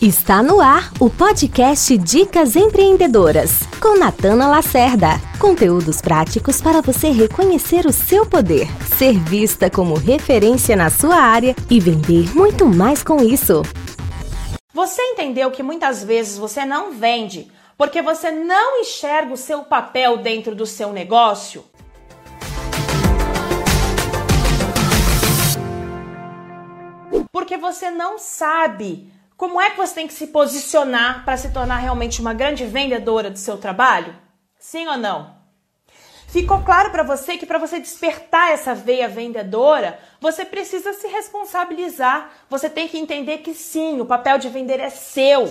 Está no ar o podcast Dicas Empreendedoras, com Natana Lacerda. Conteúdos práticos para você reconhecer o seu poder, ser vista como referência na sua área e vender muito mais com isso. Você entendeu que muitas vezes você não vende porque você não enxerga o seu papel dentro do seu negócio? Porque você não sabe como é que você tem que se posicionar para se tornar realmente uma grande vendedora do seu trabalho? Sim ou não? Ficou claro para você que para você despertar essa veia vendedora, você precisa se responsabilizar. Você tem que entender que sim, o papel de vender é seu.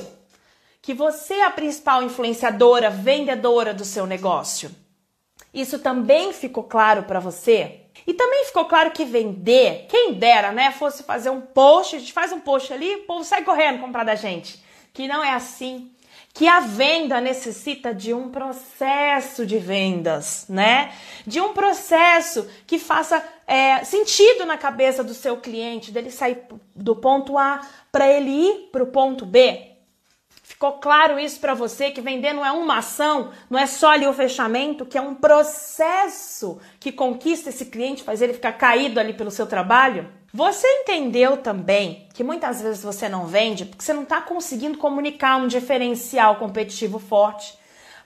Que você é a principal influenciadora, vendedora do seu negócio. Isso também ficou claro para você? E também ficou claro que vender, quem dera, né, fosse fazer um post, a gente faz um post ali, o povo sai correndo comprar da gente. Que não é assim. Que a venda necessita de um processo de vendas, né? De um processo que faça é, sentido na cabeça do seu cliente, dele sair do ponto A para ele ir para o ponto B. Ficou claro isso para você que vender não é uma ação, não é só ali o fechamento, que é um processo que conquista esse cliente, faz ele ficar caído ali pelo seu trabalho? Você entendeu também que muitas vezes você não vende porque você não está conseguindo comunicar um diferencial competitivo forte.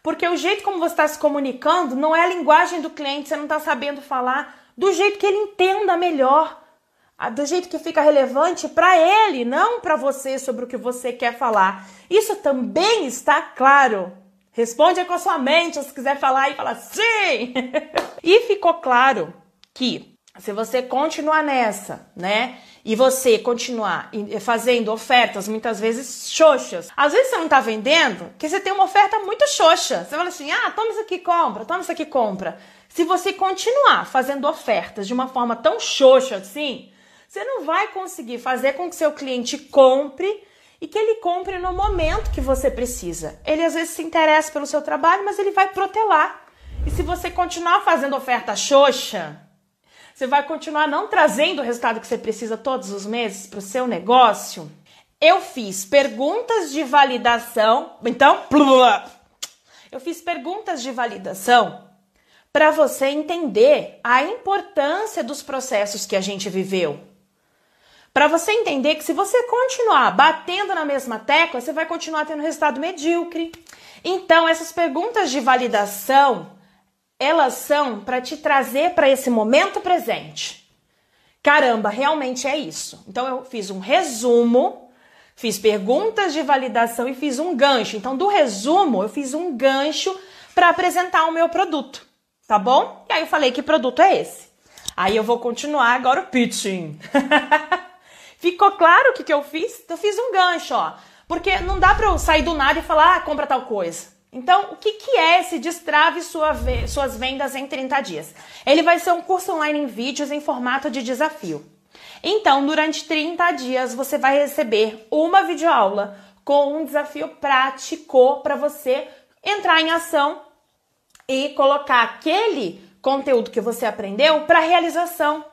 Porque o jeito como você está se comunicando não é a linguagem do cliente, você não está sabendo falar do jeito que ele entenda melhor do jeito que fica relevante para ele, não para você sobre o que você quer falar. Isso também está claro. Responde com a sua mente, se quiser falar e fala sim. e ficou claro que se você continuar nessa, né? E você continuar fazendo ofertas muitas vezes xoxas. Às vezes você não tá vendendo porque você tem uma oferta muito xoxa. Você fala assim: ah, toma isso aqui, compra, toma isso aqui, compra. Se você continuar fazendo ofertas de uma forma tão xoxa assim, você não vai conseguir fazer com que seu cliente compre e que ele compre no momento que você precisa. Ele às vezes se interessa pelo seu trabalho, mas ele vai protelar. E se você continuar fazendo oferta xoxa, você vai continuar não trazendo o resultado que você precisa todos os meses para o seu negócio. Eu fiz perguntas de validação. Então, eu fiz perguntas de validação para você entender a importância dos processos que a gente viveu para você entender que se você continuar batendo na mesma tecla, você vai continuar tendo resultado medíocre. Então, essas perguntas de validação, elas são para te trazer para esse momento presente. Caramba, realmente é isso. Então, eu fiz um resumo, fiz perguntas de validação e fiz um gancho. Então, do resumo, eu fiz um gancho para apresentar o meu produto, tá bom? E aí eu falei que produto é esse. Aí eu vou continuar agora o pitching. Ficou claro o que, que eu fiz? Eu fiz um gancho, ó. Porque não dá pra eu sair do nada e falar, ah, compra tal coisa. Então, o que, que é esse Destrave sua, suas vendas em 30 dias? Ele vai ser um curso online em vídeos em formato de desafio. Então, durante 30 dias, você vai receber uma videoaula com um desafio prático para você entrar em ação e colocar aquele conteúdo que você aprendeu para realização.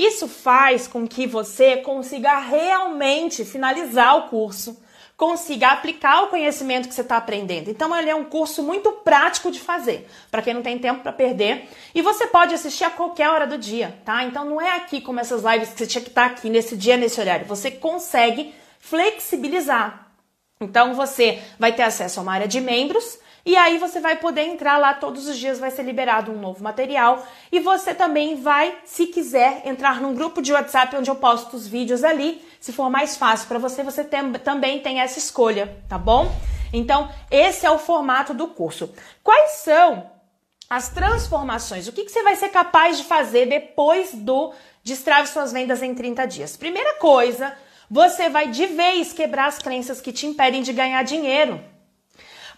Isso faz com que você consiga realmente finalizar o curso, consiga aplicar o conhecimento que você está aprendendo. Então, ele é um curso muito prático de fazer, para quem não tem tempo para perder. E você pode assistir a qualquer hora do dia, tá? Então, não é aqui como essas lives que você tinha que estar tá aqui nesse dia, nesse horário. Você consegue flexibilizar. Então, você vai ter acesso a uma área de membros e aí você vai poder entrar lá todos os dias, vai ser liberado um novo material. E você também vai, se quiser, entrar num grupo de WhatsApp onde eu posto os vídeos ali. Se for mais fácil para você, você tem, também tem essa escolha, tá bom? Então, esse é o formato do curso. Quais são as transformações? O que, que você vai ser capaz de fazer depois do Destrave Suas Vendas em 30 dias? Primeira coisa, você vai de vez quebrar as crenças que te impedem de ganhar dinheiro.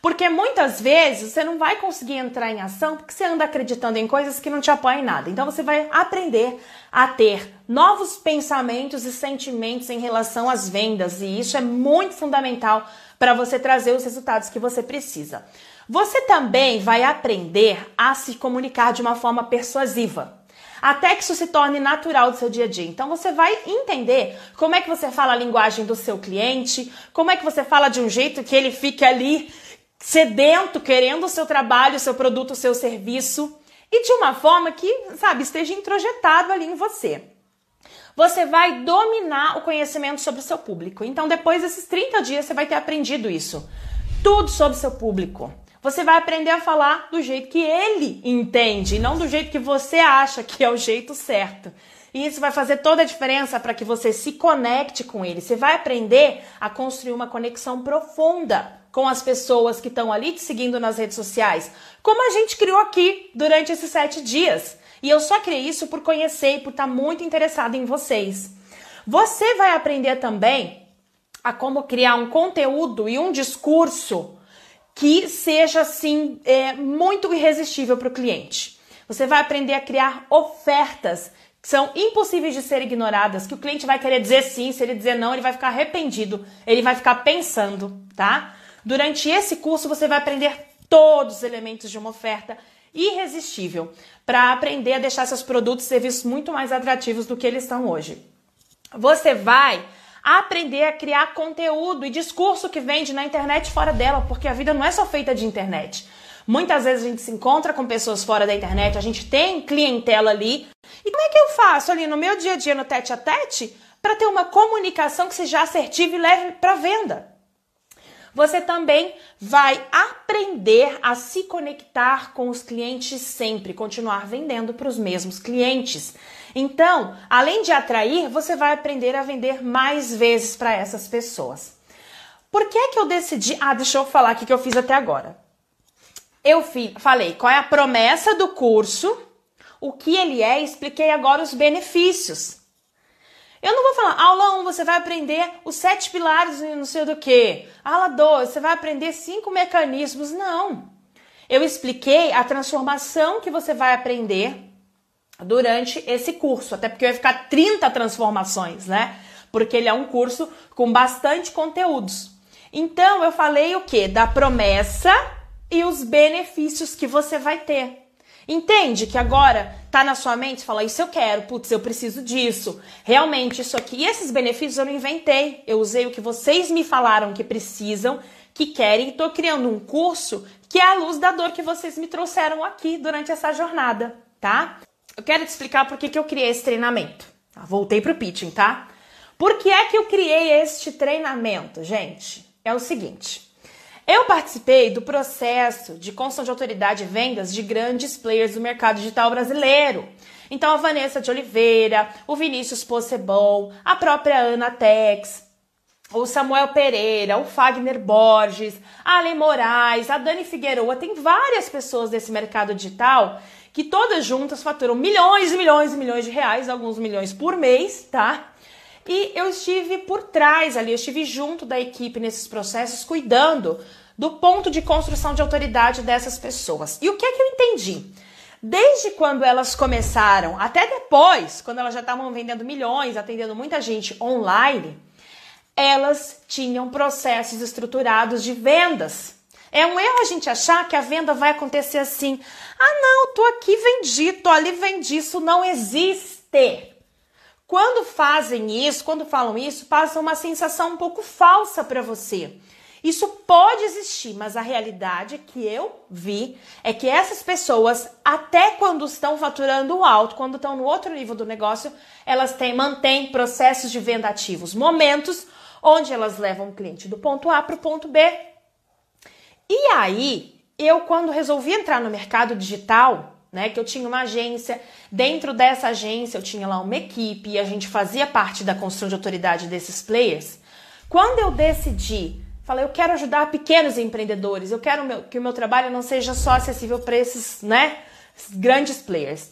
Porque muitas vezes você não vai conseguir entrar em ação porque você anda acreditando em coisas que não te apoiam em nada. Então você vai aprender a ter novos pensamentos e sentimentos em relação às vendas, e isso é muito fundamental para você trazer os resultados que você precisa. Você também vai aprender a se comunicar de uma forma persuasiva. até que isso se torne natural do seu dia a dia. Então você vai entender como é que você fala a linguagem do seu cliente, como é que você fala de um jeito que ele fique ali sedento, querendo o seu trabalho, o seu produto, o seu serviço, e de uma forma que, sabe, esteja introjetado ali em você. Você vai dominar o conhecimento sobre o seu público. Então, depois desses 30 dias, você vai ter aprendido isso. Tudo sobre o seu público. Você vai aprender a falar do jeito que ele entende, e não do jeito que você acha que é o jeito certo. E isso vai fazer toda a diferença para que você se conecte com ele. Você vai aprender a construir uma conexão profunda com as pessoas que estão ali te seguindo nas redes sociais, como a gente criou aqui durante esses sete dias. E eu só criei isso por conhecer e por estar muito interessada em vocês. Você vai aprender também a como criar um conteúdo e um discurso que seja assim é, muito irresistível para o cliente. Você vai aprender a criar ofertas que são impossíveis de ser ignoradas, que o cliente vai querer dizer sim, se ele dizer não, ele vai ficar arrependido, ele vai ficar pensando, tá? Durante esse curso você vai aprender todos os elementos de uma oferta irresistível para aprender a deixar seus produtos e serviços muito mais atrativos do que eles estão hoje. Você vai aprender a criar conteúdo e discurso que vende na internet fora dela, porque a vida não é só feita de internet. Muitas vezes a gente se encontra com pessoas fora da internet, a gente tem clientela ali. E como é que eu faço ali no meu dia a dia, no tete a tete, para ter uma comunicação que seja assertiva e leve para venda? Você também vai aprender a se conectar com os clientes sempre, continuar vendendo para os mesmos clientes. Então, além de atrair, você vai aprender a vender mais vezes para essas pessoas. Por que que eu decidi? Ah, deixa eu falar aqui que eu fiz até agora. Eu falei qual é a promessa do curso, o que ele é, expliquei agora os benefícios. Eu não vou falar, aula 1 você vai aprender os sete pilares não sei do que. Aula 2 você vai aprender cinco mecanismos. Não. Eu expliquei a transformação que você vai aprender durante esse curso, até porque vai ficar 30 transformações, né? Porque ele é um curso com bastante conteúdos. Então eu falei o que? Da promessa e os benefícios que você vai ter. Entende que agora tá na sua mente, fala, isso eu quero, putz, eu preciso disso. Realmente, isso aqui. E esses benefícios eu não inventei. Eu usei o que vocês me falaram que precisam, que querem, tô criando um curso que é a luz da dor que vocês me trouxeram aqui durante essa jornada, tá? Eu quero te explicar por que, que eu criei esse treinamento. Tá? Voltei pro pitching, tá? Por que é que eu criei este treinamento, gente? É o seguinte. Eu participei do processo de construção de autoridade e vendas de grandes players do mercado digital brasileiro. Então, a Vanessa de Oliveira, o Vinícius Possebon, a própria Ana Tex, o Samuel Pereira, o Fagner Borges, a Ale Moraes, a Dani Figueroa, tem várias pessoas desse mercado digital que todas juntas faturam milhões e milhões e milhões de reais, alguns milhões por mês, tá? E eu estive por trás ali, eu estive junto da equipe nesses processos, cuidando do ponto de construção de autoridade dessas pessoas. E o que é que eu entendi? Desde quando elas começaram, até depois, quando elas já estavam vendendo milhões, atendendo muita gente online, elas tinham processos estruturados de vendas. É um erro a gente achar que a venda vai acontecer assim. Ah, não, tô aqui, vendi, tô ali, vendi. Isso não existe. Quando fazem isso, quando falam isso, passa uma sensação um pouco falsa para você. Isso pode existir, mas a realidade que eu vi é que essas pessoas, até quando estão faturando alto, quando estão no outro nível do negócio, elas têm, mantêm processos de venda ativos, momentos onde elas levam o cliente do ponto A para o ponto B. E aí, eu quando resolvi entrar no mercado digital, né? Que eu tinha uma agência, dentro dessa agência eu tinha lá uma equipe e a gente fazia parte da construção de autoridade desses players. Quando eu decidi, falei, eu quero ajudar pequenos empreendedores, eu quero meu, que o meu trabalho não seja só acessível para esses, né, grandes players.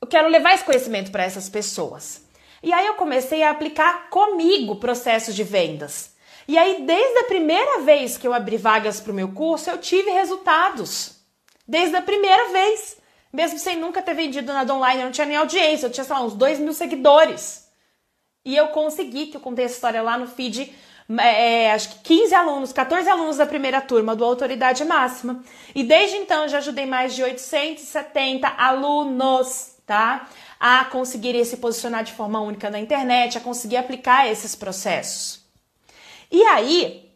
Eu quero levar esse conhecimento para essas pessoas. E aí eu comecei a aplicar comigo processos de vendas. E aí, desde a primeira vez que eu abri vagas para o meu curso, eu tive resultados. Desde a primeira vez. Mesmo sem nunca ter vendido nada online, eu não tinha nem audiência, eu tinha, sei lá, uns 2 mil seguidores. E eu consegui, que eu contei essa história lá no feed, é, acho que 15 alunos, 14 alunos da primeira turma do Autoridade Máxima. E desde então já ajudei mais de 870 alunos, tá? A conseguirem se posicionar de forma única na internet, a conseguir aplicar esses processos. E aí,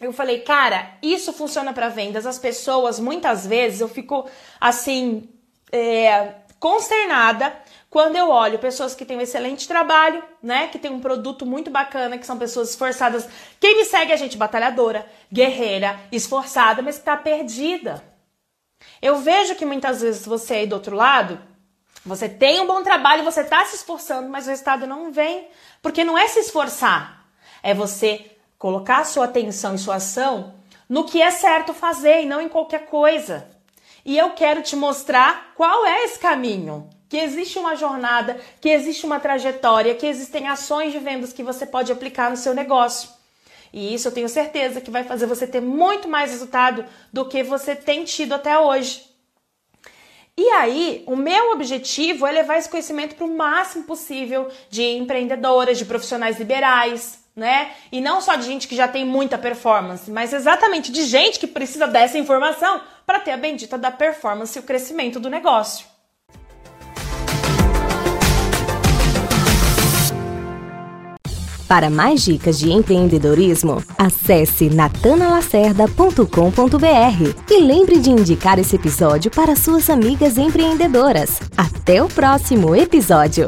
eu falei, cara, isso funciona para vendas. As pessoas, muitas vezes, eu fico assim, é, consternada quando eu olho pessoas que têm um excelente trabalho, né? Que tem um produto muito bacana, que são pessoas esforçadas. Quem me segue é gente batalhadora, guerreira, esforçada, mas que tá perdida. Eu vejo que muitas vezes você aí do outro lado, você tem um bom trabalho, você tá se esforçando, mas o resultado não vem. Porque não é se esforçar, é você colocar sua atenção e sua ação no que é certo fazer e não em qualquer coisa. E eu quero te mostrar qual é esse caminho. Que existe uma jornada, que existe uma trajetória, que existem ações de vendas que você pode aplicar no seu negócio. E isso eu tenho certeza que vai fazer você ter muito mais resultado do que você tem tido até hoje. E aí, o meu objetivo é levar esse conhecimento para o máximo possível de empreendedoras, de profissionais liberais, né? E não só de gente que já tem muita performance, mas exatamente de gente que precisa dessa informação para ter a bendita da performance e o crescimento do negócio. Para mais dicas de empreendedorismo, acesse natanalacerda.com.br e lembre de indicar esse episódio para suas amigas empreendedoras. Até o próximo episódio!